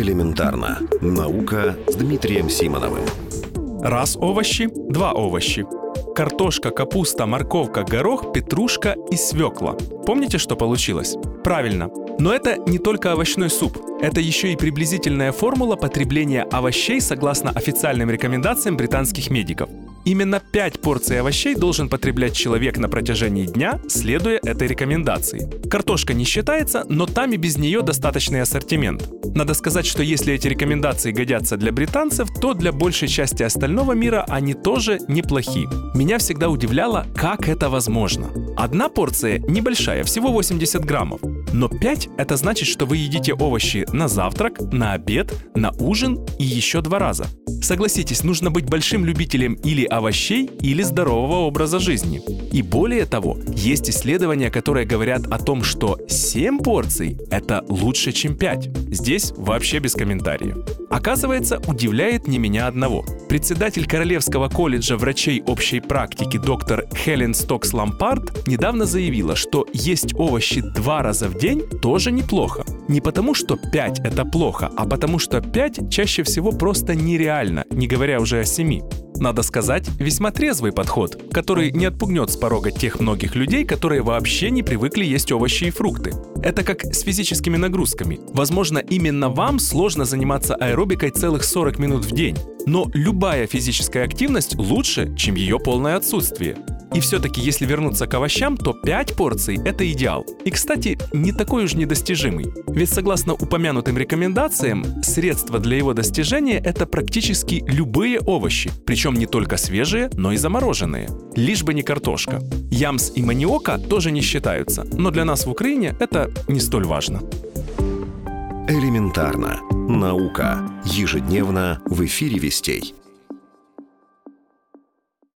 Элементарно. Наука с Дмитрием Симоновым. Раз овощи, два овощи. Картошка, капуста, морковка, горох, петрушка и свекла. Помните, что получилось? Правильно. Но это не только овощной суп. Это еще и приблизительная формула потребления овощей согласно официальным рекомендациям британских медиков. Именно 5 порций овощей должен потреблять человек на протяжении дня, следуя этой рекомендации. Картошка не считается, но там и без нее достаточный ассортимент. Надо сказать, что если эти рекомендации годятся для британцев, то для большей части остального мира они тоже неплохи. Меня всегда удивляло, как это возможно. Одна порция небольшая, всего 80 граммов. Но 5 – это значит, что вы едите овощи на завтрак, на обед, на ужин и еще два раза. Согласитесь, нужно быть большим любителем или овощей, или здорового образа жизни. И более того, есть исследования, которые говорят о том, что 7 порций – это лучше, чем 5. Здесь вообще без комментариев. Оказывается, удивляет не меня одного. Председатель Королевского колледжа врачей общей практики доктор Хелен Стокс Лампард недавно заявила, что есть овощи два раза в день тоже неплохо. Не потому, что 5 это плохо, а потому что 5 чаще всего просто нереально, не говоря уже о 7. Надо сказать, весьма трезвый подход, который не отпугнет с порога тех многих людей, которые вообще не привыкли есть овощи и фрукты. Это как с физическими нагрузками. Возможно, именно вам сложно заниматься аэробикой целых 40 минут в день. Но любая физическая активность лучше, чем ее полное отсутствие. И все-таки, если вернуться к овощам, то 5 порций – это идеал. И, кстати, не такой уж недостижимый. Ведь согласно упомянутым рекомендациям, средство для его достижения – это практически любые овощи, причем не только свежие, но и замороженные. Лишь бы не картошка. Ямс и маниока тоже не считаются, но для нас в Украине это не столь важно. Элементарно. Наука. Ежедневно в эфире «Вестей».